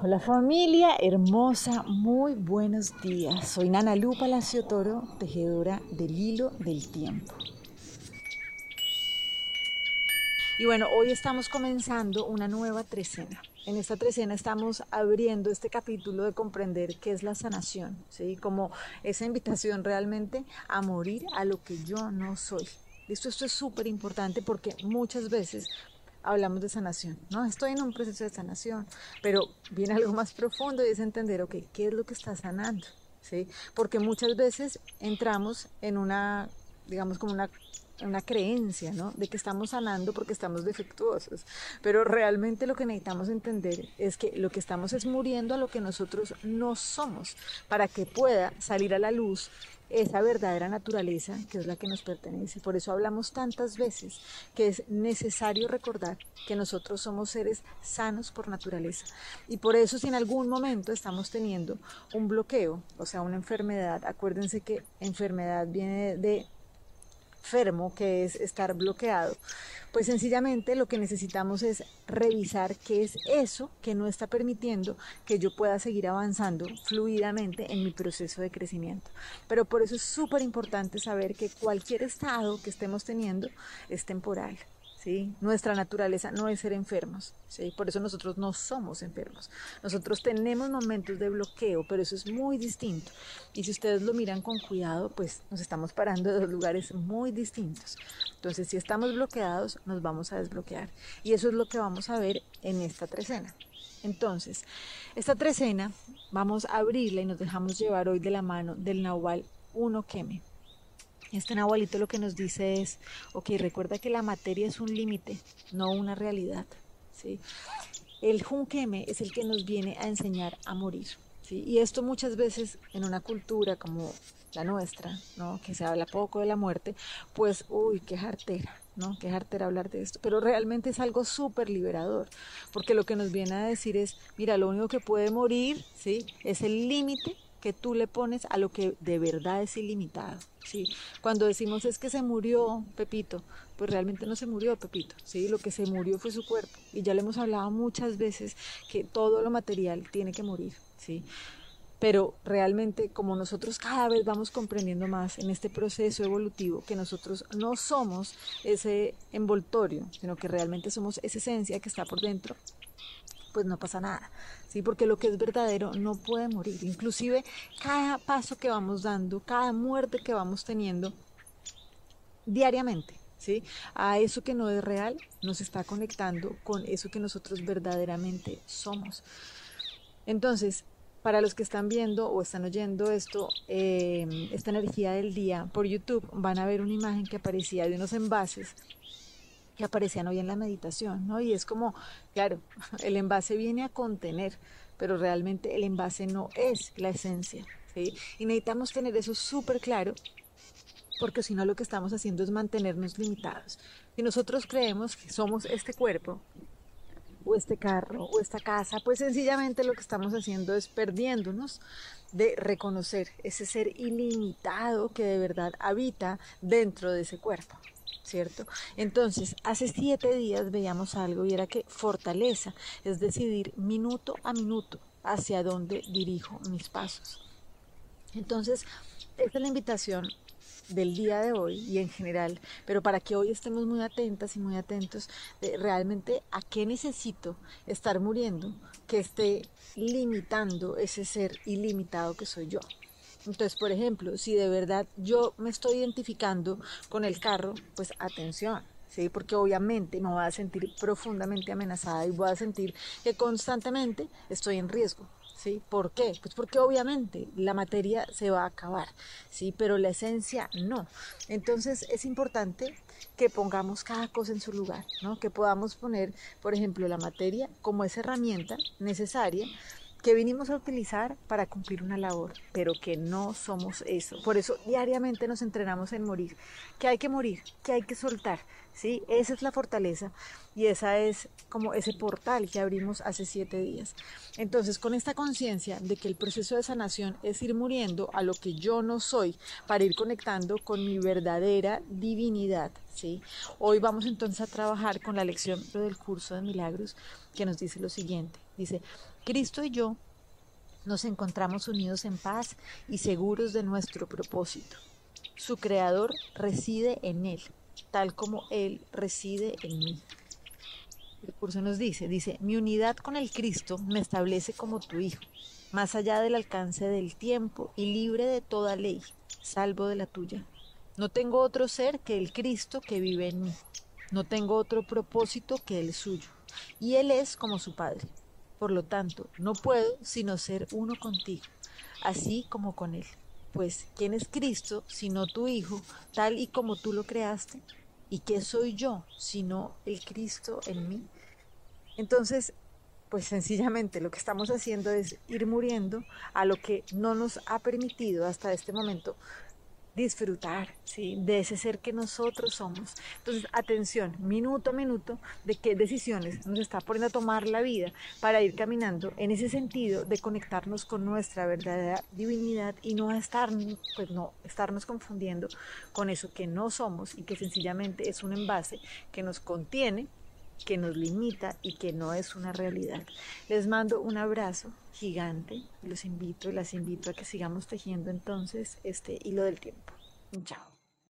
Hola familia hermosa, muy buenos días. Soy Nana Lu Palacio Toro, tejedora del hilo del tiempo. Y bueno, hoy estamos comenzando una nueva trecena. En esta trecena estamos abriendo este capítulo de comprender qué es la sanación, ¿sí? Como esa invitación realmente a morir a lo que yo no soy. Esto, esto es súper importante porque muchas veces hablamos de sanación, ¿no? Estoy en un proceso de sanación, pero viene algo más profundo y es entender, ok, ¿qué es lo que está sanando? ¿Sí? Porque muchas veces entramos en una, digamos, como una una creencia, ¿no? De que estamos sanando porque estamos defectuosos. Pero realmente lo que necesitamos entender es que lo que estamos es muriendo a lo que nosotros no somos, para que pueda salir a la luz esa verdadera naturaleza que es la que nos pertenece. Por eso hablamos tantas veces que es necesario recordar que nosotros somos seres sanos por naturaleza. Y por eso si en algún momento estamos teniendo un bloqueo, o sea, una enfermedad, acuérdense que enfermedad viene de enfermo, que es estar bloqueado, pues sencillamente lo que necesitamos es revisar qué es eso que no está permitiendo que yo pueda seguir avanzando fluidamente en mi proceso de crecimiento. Pero por eso es súper importante saber que cualquier estado que estemos teniendo es temporal. Nuestra naturaleza no es ser enfermos, ¿sí? Por eso nosotros no somos enfermos. Nosotros tenemos momentos de bloqueo, pero eso es muy distinto. Y si ustedes lo miran con cuidado, pues nos estamos parando de dos lugares muy distintos. Entonces, si estamos bloqueados, nos vamos a desbloquear. Y eso es lo que vamos a ver en esta trecena. Entonces, esta trecena vamos a abrirla y nos dejamos llevar hoy de la mano del Nahual 1 Keme. Este Nahualito lo que nos dice es, ok, recuerda que la materia es un límite, no una realidad. ¿sí? El Junkeme es el que nos viene a enseñar a morir. ¿sí? Y esto muchas veces en una cultura como la nuestra, ¿no? que se habla poco de la muerte, pues, uy, qué jartera, ¿no? Qué jartera hablar de esto. Pero realmente es algo súper liberador, porque lo que nos viene a decir es, mira, lo único que puede morir, ¿sí? Es el límite que tú le pones a lo que de verdad es ilimitado. ¿sí? Cuando decimos es que se murió Pepito, pues realmente no se murió Pepito, ¿sí? lo que se murió fue su cuerpo. Y ya le hemos hablado muchas veces que todo lo material tiene que morir. ¿sí? Pero realmente como nosotros cada vez vamos comprendiendo más en este proceso evolutivo que nosotros no somos ese envoltorio, sino que realmente somos esa esencia que está por dentro, pues no pasa nada, ¿sí? Porque lo que es verdadero no puede morir. Inclusive cada paso que vamos dando, cada muerte que vamos teniendo diariamente, ¿sí? A eso que no es real nos está conectando con eso que nosotros verdaderamente somos. Entonces, para los que están viendo o están oyendo esto, eh, esta energía del día por YouTube, van a ver una imagen que aparecía de unos envases que aparecían hoy en la meditación, ¿no? Y es como, claro, el envase viene a contener, pero realmente el envase no es la esencia, ¿sí? Y necesitamos tener eso súper claro, porque si no lo que estamos haciendo es mantenernos limitados. Si nosotros creemos que somos este cuerpo, o este carro, o esta casa, pues sencillamente lo que estamos haciendo es perdiéndonos de reconocer ese ser ilimitado que de verdad habita dentro de ese cuerpo. ¿Cierto? Entonces, hace siete días veíamos algo y era que fortaleza es decidir minuto a minuto hacia dónde dirijo mis pasos. Entonces, esta es la invitación del día de hoy y en general, pero para que hoy estemos muy atentas y muy atentos de realmente a qué necesito estar muriendo que esté limitando ese ser ilimitado que soy yo. Entonces, por ejemplo, si de verdad yo me estoy identificando con el carro, pues atención, ¿sí? Porque obviamente me voy a sentir profundamente amenazada y voy a sentir que constantemente estoy en riesgo. ¿Sí? ¿Por qué? Pues porque obviamente la materia se va a acabar, ¿sí? Pero la esencia no. Entonces es importante que pongamos cada cosa en su lugar, ¿no? Que podamos poner, por ejemplo, la materia como esa herramienta necesaria que vinimos a utilizar para cumplir una labor, pero que no somos eso. Por eso diariamente nos entrenamos en morir, que hay que morir, que hay que soltar, ¿sí? Esa es la fortaleza y esa es como ese portal que abrimos hace siete días. Entonces, con esta conciencia de que el proceso de sanación es ir muriendo a lo que yo no soy para ir conectando con mi verdadera divinidad, ¿sí? Hoy vamos entonces a trabajar con la lección del curso de milagros que nos dice lo siguiente Dice, Cristo y yo nos encontramos unidos en paz y seguros de nuestro propósito. Su creador reside en él, tal como él reside en mí. El curso nos dice, dice, mi unidad con el Cristo me establece como tu hijo, más allá del alcance del tiempo y libre de toda ley, salvo de la tuya. No tengo otro ser que el Cristo que vive en mí. No tengo otro propósito que el suyo. Y Él es como su Padre. Por lo tanto, no puedo sino ser uno contigo, así como con Él. Pues, ¿quién es Cristo sino tu Hijo, tal y como tú lo creaste? ¿Y qué soy yo sino el Cristo en mí? Entonces, pues sencillamente lo que estamos haciendo es ir muriendo a lo que no nos ha permitido hasta este momento disfrutar ¿sí? de ese ser que nosotros somos. Entonces, atención, minuto a minuto, de qué decisiones nos está poniendo a tomar la vida para ir caminando en ese sentido de conectarnos con nuestra verdadera divinidad y no estar, pues no, estarnos confundiendo con eso que no somos y que sencillamente es un envase que nos contiene que nos limita y que no es una realidad. Les mando un abrazo gigante, los invito las invito a que sigamos tejiendo entonces este hilo del tiempo. Chao.